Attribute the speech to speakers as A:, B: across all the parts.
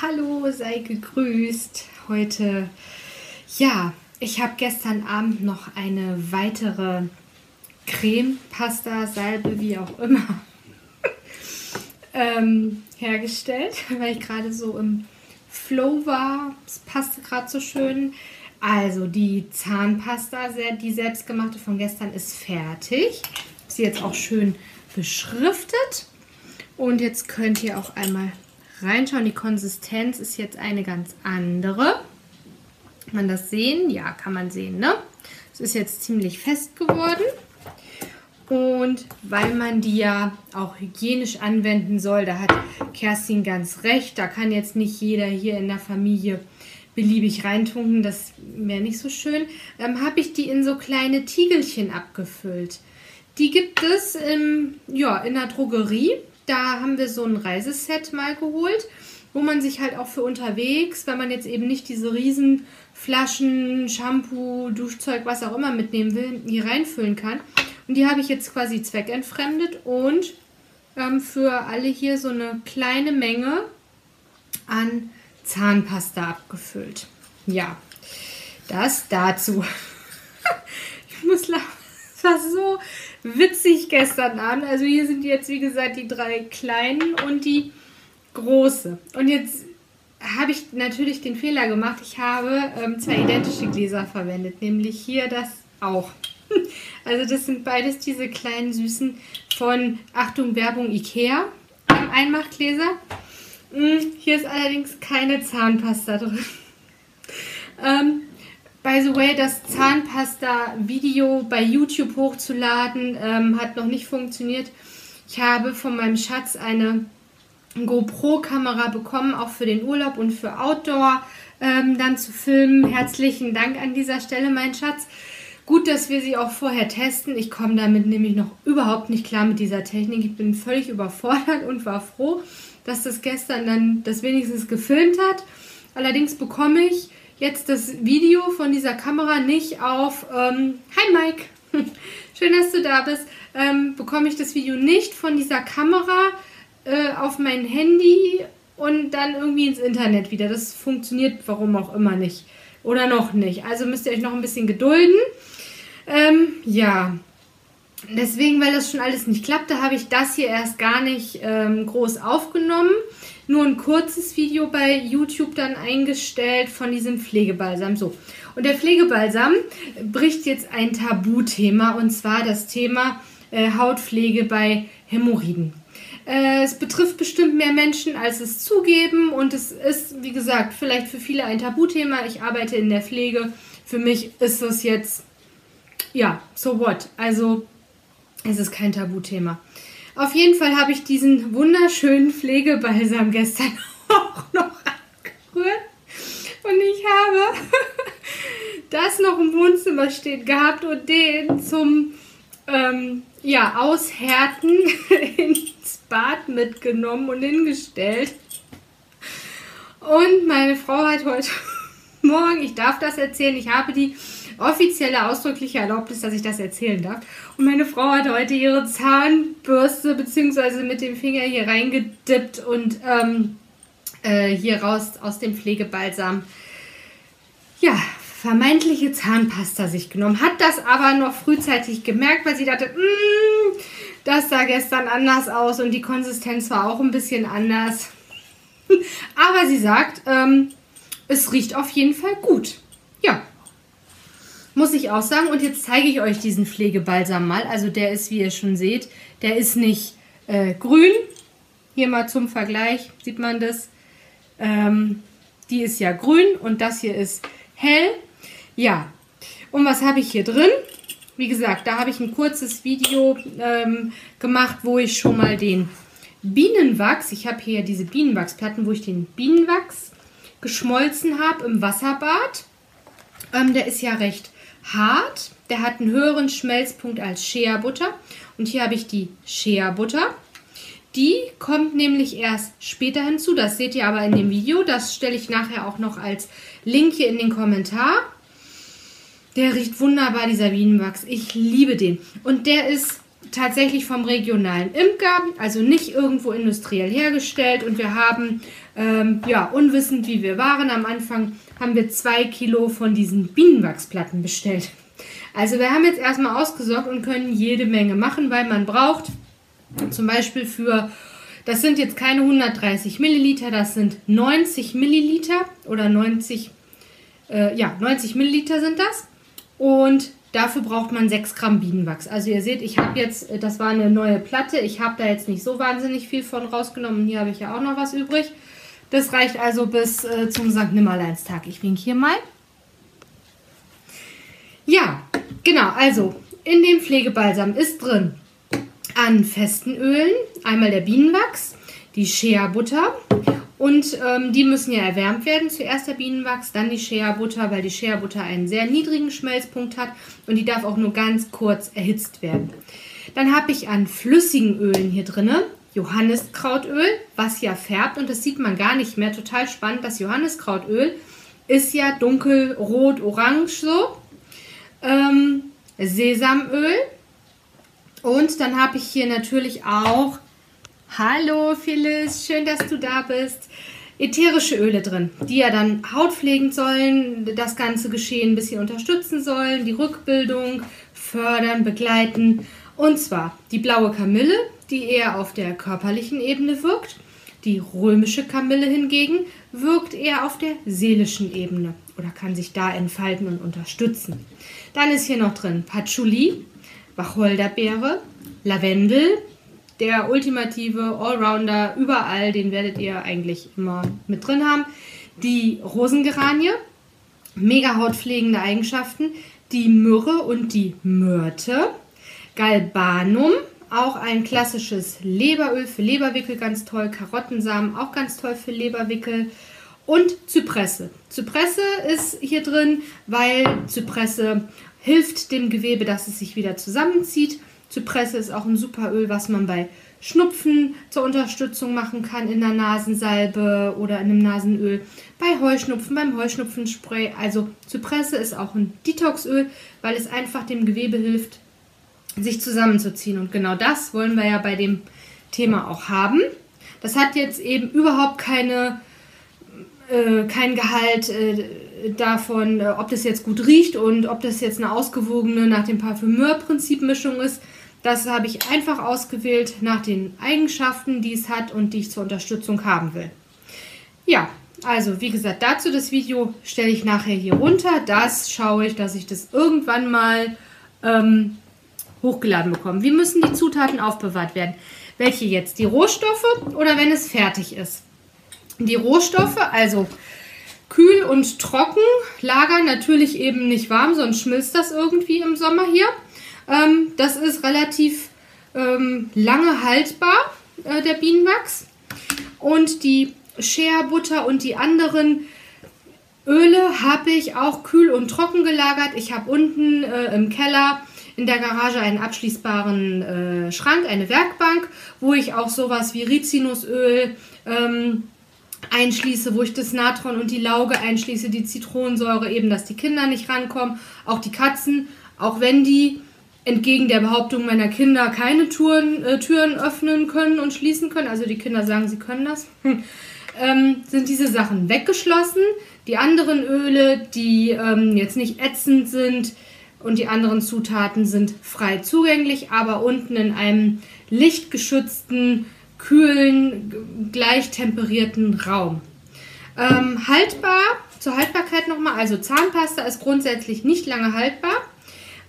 A: Hallo, sei gegrüßt. Heute ja, ich habe gestern Abend noch eine weitere Creme, Pasta, Salbe, wie auch immer, ähm, hergestellt, weil ich gerade so im Flow war. Es passte gerade so schön. Also die Zahnpasta, die selbstgemachte von gestern, ist fertig. Ist jetzt auch schön beschriftet. Und jetzt könnt ihr auch einmal reinschauen. Die Konsistenz ist jetzt eine ganz andere. Kann man das sehen? Ja, kann man sehen, ne? Es ist jetzt ziemlich fest geworden. Und weil man die ja auch hygienisch anwenden soll, da hat Kerstin ganz recht. Da kann jetzt nicht jeder hier in der Familie beliebig reintunken. Das wäre nicht so schön. Ähm, Habe ich die in so kleine Tiegelchen abgefüllt. Die gibt es im, ja, in der Drogerie. Da haben wir so ein Reiseset mal geholt, wo man sich halt auch für unterwegs, wenn man jetzt eben nicht diese riesen Flaschen, Shampoo, Duschzeug, was auch immer mitnehmen will, hier reinfüllen kann. Und die habe ich jetzt quasi zweckentfremdet und ähm, für alle hier so eine kleine Menge an Zahnpasta abgefüllt. Ja, das dazu. ich muss lachen. War so witzig gestern Abend. Also hier sind jetzt, wie gesagt, die drei kleinen und die große. Und jetzt habe ich natürlich den Fehler gemacht. Ich habe ähm, zwei identische Gläser verwendet, nämlich hier das auch. Also das sind beides diese kleinen süßen von Achtung Werbung Ikea ähm, Einmachgläser. Hm, hier ist allerdings keine Zahnpasta drin. ähm, by the way, das Zahnpasta-Video bei YouTube hochzuladen ähm, hat noch nicht funktioniert. Ich habe von meinem Schatz eine GoPro-Kamera bekommen, auch für den Urlaub und für Outdoor ähm, dann zu filmen. Herzlichen Dank an dieser Stelle, mein Schatz. Gut, dass wir sie auch vorher testen. Ich komme damit nämlich noch überhaupt nicht klar mit dieser Technik. Ich bin völlig überfordert und war froh, dass das gestern dann das wenigstens gefilmt hat. Allerdings bekomme ich jetzt das Video von dieser Kamera nicht auf. Ähm, Hi Mike, schön, dass du da bist. Ähm, bekomme ich das Video nicht von dieser Kamera äh, auf mein Handy und dann irgendwie ins Internet wieder. Das funktioniert warum auch immer nicht. Oder noch nicht. Also müsst ihr euch noch ein bisschen gedulden. Ähm, ja. Deswegen, weil das schon alles nicht klappte, habe ich das hier erst gar nicht ähm, groß aufgenommen. Nur ein kurzes Video bei YouTube dann eingestellt von diesem Pflegebalsam. So. Und der Pflegebalsam bricht jetzt ein Tabuthema und zwar das Thema äh, Hautpflege bei Hämorrhoiden. Äh, es betrifft bestimmt mehr Menschen, als es zugeben. Und es ist, wie gesagt, vielleicht für viele ein Tabuthema. Ich arbeite in der Pflege. Für mich ist das jetzt, ja, so what? Also, es ist kein Tabuthema. Auf jeden Fall habe ich diesen wunderschönen Pflegebalsam gestern auch noch angerührt. Und ich habe das noch im Wohnzimmer stehen gehabt und den zum ähm, ja, Aushärten ins Bad mitgenommen und hingestellt. Und meine Frau hat heute Morgen, ich darf das erzählen, ich habe die offizielle ausdrückliche Erlaubnis, dass ich das erzählen darf. Und meine Frau hat heute ihre Zahnbürste beziehungsweise mit dem Finger hier reingedippt und ähm, äh, hier raus aus dem Pflegebalsam. Ja, vermeintliche Zahnpasta sich genommen, hat das aber noch frühzeitig gemerkt, weil sie dachte, mm, das sah gestern anders aus und die Konsistenz war auch ein bisschen anders. aber sie sagt, ähm, es riecht auf jeden Fall gut. Ja, muss ich auch sagen. Und jetzt zeige ich euch diesen Pflegebalsam mal. Also der ist, wie ihr schon seht, der ist nicht äh, grün. Hier mal zum Vergleich, sieht man das. Ähm, die ist ja grün und das hier ist hell. Ja, und was habe ich hier drin? Wie gesagt, da habe ich ein kurzes Video ähm, gemacht, wo ich schon mal den Bienenwachs, ich habe hier diese Bienenwachsplatten, wo ich den Bienenwachs geschmolzen habe im Wasserbad. Ähm, der ist ja recht hart. Der hat einen höheren Schmelzpunkt als Shea Butter. Und hier habe ich die Shea Butter. Die kommt nämlich erst später hinzu. Das seht ihr aber in dem Video. Das stelle ich nachher auch noch als Link hier in den Kommentar. Der riecht wunderbar, dieser Bienenwachs. Ich liebe den. Und der ist tatsächlich vom regionalen Imker, also nicht irgendwo industriell hergestellt. Und wir haben, ähm, ja, unwissend wie wir waren am Anfang, haben wir zwei Kilo von diesen Bienenwachsplatten bestellt. Also wir haben jetzt erstmal ausgesorgt und können jede Menge machen, weil man braucht zum Beispiel für, das sind jetzt keine 130 Milliliter, das sind 90 Milliliter oder 90, äh, ja, 90 Milliliter sind das. Und dafür braucht man 6 Gramm Bienenwachs. Also ihr seht, ich habe jetzt, das war eine neue Platte, ich habe da jetzt nicht so wahnsinnig viel von rausgenommen. Hier habe ich ja auch noch was übrig. Das reicht also bis äh, zum St. Nimmerleinstag. Ich wink hier mal. Ja, genau, also in dem Pflegebalsam ist drin an festen Ölen. Einmal der Bienenwachs, die Shea-Butter und ähm, die müssen ja erwärmt werden. Zuerst der Bienenwachs, dann die Shea-Butter, weil die Shea-Butter einen sehr niedrigen Schmelzpunkt hat und die darf auch nur ganz kurz erhitzt werden. Dann habe ich an flüssigen Ölen hier drin Johanniskrautöl, was ja färbt und das sieht man gar nicht mehr. Total spannend. Das Johanniskrautöl ist ja dunkelrot-orange so. Ähm, Sesamöl, und dann habe ich hier natürlich auch, hallo Phyllis, schön, dass du da bist, ätherische Öle drin, die ja dann hautpflegend sollen, das ganze Geschehen ein bisschen unterstützen sollen, die Rückbildung fördern, begleiten. Und zwar die blaue Kamille, die eher auf der körperlichen Ebene wirkt. Die römische Kamille hingegen wirkt eher auf der seelischen Ebene oder kann sich da entfalten und unterstützen. Dann ist hier noch drin Patchouli, Wacholderbeere, Lavendel, der ultimative Allrounder überall, den werdet ihr eigentlich immer mit drin haben. Die Rosengeranie, mega hautpflegende Eigenschaften. Die Myrrhe und die Myrte. Galbanum, auch ein klassisches Leberöl für Leberwickel, ganz toll. Karottensamen, auch ganz toll für Leberwickel. Und Zypresse. Zypresse ist hier drin, weil Zypresse hilft dem Gewebe, dass es sich wieder zusammenzieht. Zypresse ist auch ein super Öl, was man bei Schnupfen zur Unterstützung machen kann in der Nasensalbe oder in einem Nasenöl. Bei Heuschnupfen, beim Heuschnupfenspray. Also Zypresse ist auch ein Detoxöl, weil es einfach dem Gewebe hilft, sich zusammenzuziehen. Und genau das wollen wir ja bei dem Thema auch haben. Das hat jetzt eben überhaupt keine, äh, kein Gehalt. Äh, davon, äh, ob das jetzt gut riecht und ob das jetzt eine ausgewogene nach dem Parfümeur-Prinzip Mischung ist. Das habe ich einfach ausgewählt nach den Eigenschaften, die es hat und die ich zur Unterstützung haben will. Ja, also wie gesagt, dazu das Video stelle ich nachher hier runter. Das schaue ich, dass ich das irgendwann mal ähm, hochgeladen bekomme. Wie müssen die Zutaten aufbewahrt werden? Welche jetzt? Die Rohstoffe oder wenn es fertig ist? Die Rohstoffe, also kühl und trocken lagern, natürlich eben nicht warm, sonst schmilzt das irgendwie im Sommer hier. Ähm, das ist relativ ähm, lange haltbar, äh, der Bienenwachs. Und die Shea Butter und die anderen Öle habe ich auch kühl und trocken gelagert. Ich habe unten äh, im Keller in der Garage einen abschließbaren äh, Schrank, eine Werkbank, wo ich auch sowas wie Rizinusöl, ähm, einschließe, wo ich das Natron und die Lauge einschließe, die Zitronensäure, eben, dass die Kinder nicht rankommen, auch die Katzen, auch wenn die entgegen der Behauptung meiner Kinder keine Touren, äh, Türen öffnen können und schließen können, also die Kinder sagen, sie können das, ähm, sind diese Sachen weggeschlossen. Die anderen Öle, die ähm, jetzt nicht ätzend sind und die anderen Zutaten sind frei zugänglich, aber unten in einem lichtgeschützten, kühlen, gleich temperierten Raum. Ähm, haltbar, zur Haltbarkeit nochmal, also Zahnpasta ist grundsätzlich nicht lange haltbar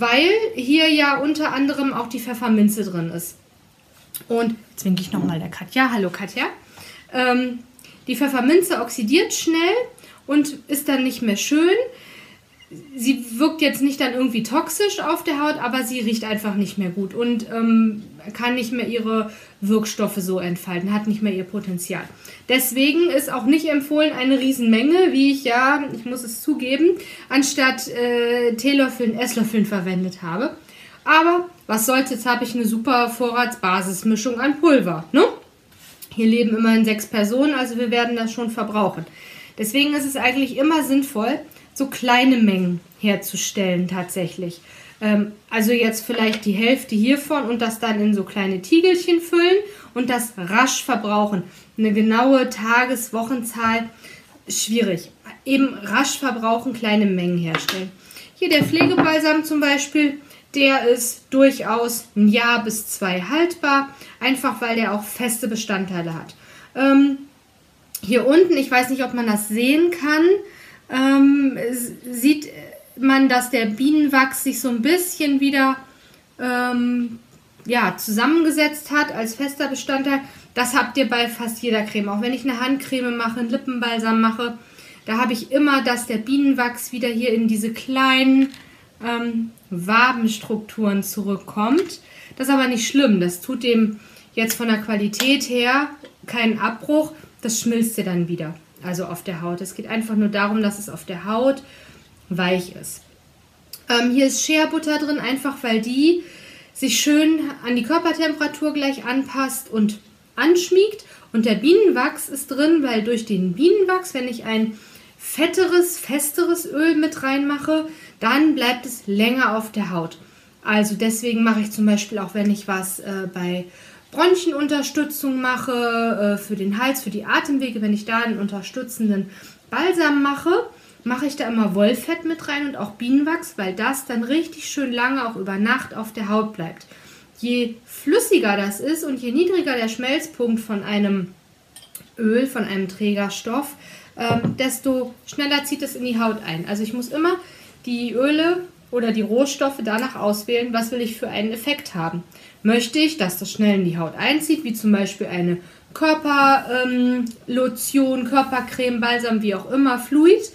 A: weil hier ja unter anderem auch die Pfefferminze drin ist. Und jetzt winke ich nochmal der Katja. Hallo Katja. Ähm, die Pfefferminze oxidiert schnell und ist dann nicht mehr schön sie wirkt jetzt nicht dann irgendwie toxisch auf der Haut, aber sie riecht einfach nicht mehr gut und ähm, kann nicht mehr ihre Wirkstoffe so entfalten, hat nicht mehr ihr Potenzial. Deswegen ist auch nicht empfohlen eine Riesenmenge, wie ich ja, ich muss es zugeben, anstatt äh, Teelöffeln, Esslöffeln verwendet habe. Aber was soll's, jetzt habe ich eine super Vorratsbasismischung an Pulver. Ne? Hier leben immerhin sechs Personen, also wir werden das schon verbrauchen. Deswegen ist es eigentlich immer sinnvoll, so kleine Mengen herzustellen tatsächlich. Ähm, also jetzt vielleicht die Hälfte hiervon und das dann in so kleine Tiegelchen füllen und das rasch verbrauchen. Eine genaue Tages-Wochenzahl schwierig. Eben rasch verbrauchen, kleine Mengen herstellen. Hier der Pflegebalsam zum Beispiel, der ist durchaus ein Jahr bis zwei haltbar, einfach weil der auch feste Bestandteile hat. Ähm, hier unten, ich weiß nicht, ob man das sehen kann, ähm, sieht man, dass der Bienenwachs sich so ein bisschen wieder ähm, ja, zusammengesetzt hat als fester Bestandteil. Das habt ihr bei fast jeder Creme. Auch wenn ich eine Handcreme mache, einen Lippenbalsam mache, da habe ich immer, dass der Bienenwachs wieder hier in diese kleinen ähm, Wabenstrukturen zurückkommt. Das ist aber nicht schlimm. Das tut dem jetzt von der Qualität her keinen Abbruch. Das schmilzt ihr dann wieder also auf der Haut. Es geht einfach nur darum, dass es auf der Haut weich ist. Ähm, hier ist Shea Butter drin, einfach weil die sich schön an die Körpertemperatur gleich anpasst und anschmiegt. Und der Bienenwachs ist drin, weil durch den Bienenwachs, wenn ich ein fetteres, festeres Öl mit reinmache, dann bleibt es länger auf der Haut. Also deswegen mache ich zum Beispiel auch, wenn ich was äh, bei Bronchienunterstützung mache, äh, für den Hals, für die Atemwege, wenn ich da einen unterstützenden Balsam mache, mache ich da immer Wollfett mit rein und auch Bienenwachs, weil das dann richtig schön lange auch über Nacht auf der Haut bleibt. Je flüssiger das ist und je niedriger der Schmelzpunkt von einem Öl, von einem Trägerstoff, ähm, desto schneller zieht es in die Haut ein. Also ich muss immer die Öle oder die Rohstoffe danach auswählen, was will ich für einen Effekt haben. Möchte ich, dass das schnell in die Haut einzieht, wie zum Beispiel eine Körperlotion, ähm, Körpercreme, Balsam, wie auch immer, Fluid?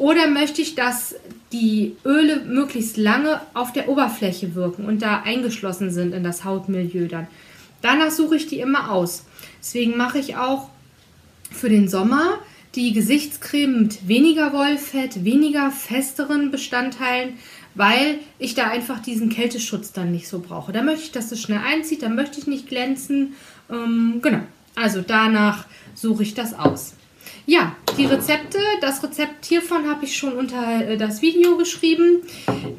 A: Oder möchte ich, dass die Öle möglichst lange auf der Oberfläche wirken und da eingeschlossen sind in das Hautmilieu dann? Danach suche ich die immer aus. Deswegen mache ich auch für den Sommer die Gesichtscreme mit weniger Wollfett, weniger festeren Bestandteilen, weil ich da einfach diesen Kälteschutz dann nicht so brauche. Da möchte ich, dass es schnell einzieht, da möchte ich nicht glänzen. Ähm, genau, also danach suche ich das aus. Ja, die Rezepte, das Rezept hiervon habe ich schon unter äh, das Video geschrieben.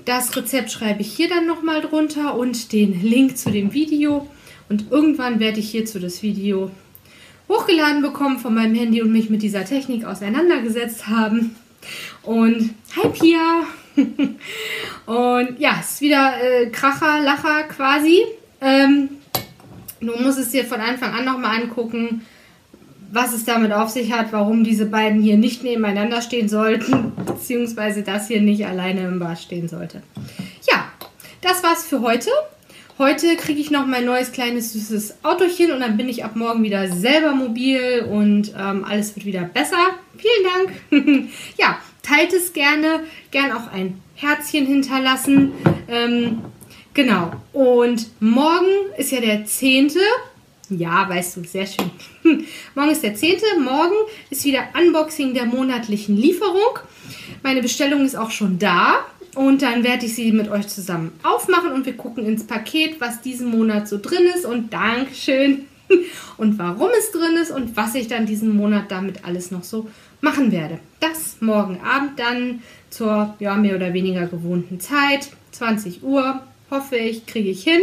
A: Das Rezept schreibe ich hier dann nochmal drunter und den Link zu dem Video. Und irgendwann werde ich hierzu das Video hochgeladen bekommen von meinem Handy und mich mit dieser Technik auseinandergesetzt haben. Und hi Pia! und ja, es ist wieder äh, Kracher, Lacher quasi. Ähm, du musst es dir von Anfang an nochmal angucken, was es damit auf sich hat, warum diese beiden hier nicht nebeneinander stehen sollten, beziehungsweise das hier nicht alleine im Bad stehen sollte. Ja, das war's für heute. Heute kriege ich noch mein neues kleines süßes Autochen und dann bin ich ab morgen wieder selber mobil und ähm, alles wird wieder besser. Vielen Dank. ja, teilt es gerne, gern auch ein Herzchen hinterlassen. Ähm, genau. Und morgen ist ja der 10. Ja, weißt du, sehr schön. morgen ist der 10. Morgen ist wieder Unboxing der monatlichen Lieferung. Meine Bestellung ist auch schon da. Und dann werde ich sie mit euch zusammen aufmachen und wir gucken ins Paket, was diesen Monat so drin ist. Und Dankeschön. und warum es drin ist und was ich dann diesen Monat damit alles noch so machen werde. Das morgen Abend dann zur ja, mehr oder weniger gewohnten Zeit, 20 Uhr, hoffe ich, kriege ich hin.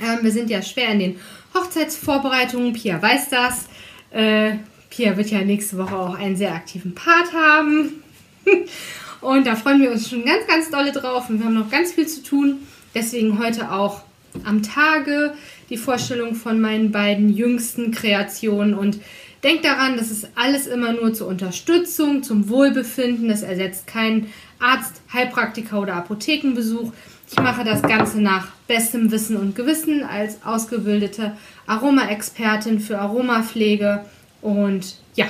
A: Ähm, wir sind ja schwer in den Hochzeitsvorbereitungen, Pia weiß das. Äh, Pia wird ja nächste Woche auch einen sehr aktiven Part haben. und da freuen wir uns schon ganz, ganz dolle drauf und wir haben noch ganz viel zu tun. Deswegen heute auch am Tage die Vorstellung von meinen beiden jüngsten Kreationen und denkt daran, das ist alles immer nur zur Unterstützung, zum Wohlbefinden. Das ersetzt keinen Arzt, Heilpraktiker oder Apothekenbesuch. Ich mache das Ganze nach bestem Wissen und Gewissen als ausgebildete Aromaexpertin für Aromapflege und ja,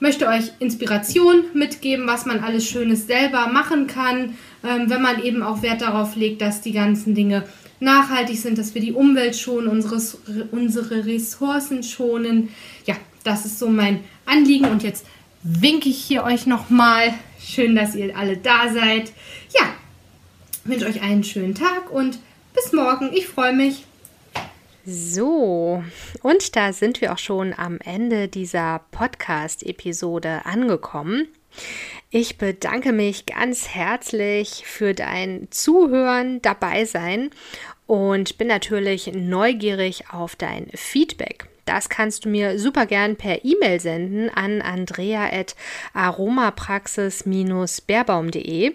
A: möchte euch Inspiration mitgeben, was man alles Schönes selber machen kann, ähm, wenn man eben auch Wert darauf legt, dass die ganzen Dinge nachhaltig sind, dass wir die Umwelt schonen, unsere, unsere Ressourcen schonen. Ja, das ist so mein Anliegen und jetzt winke ich hier euch nochmal. Schön, dass ihr alle da seid. Ja, wünsche euch einen schönen Tag und bis morgen. Ich freue mich.
B: So, und da sind wir auch schon am Ende dieser Podcast-Episode angekommen. Ich bedanke mich ganz herzlich für dein Zuhören, dabei sein und bin natürlich neugierig auf dein Feedback. Das kannst du mir super gern per E-Mail senden an andrea.aromapraxis-beerbaum.de.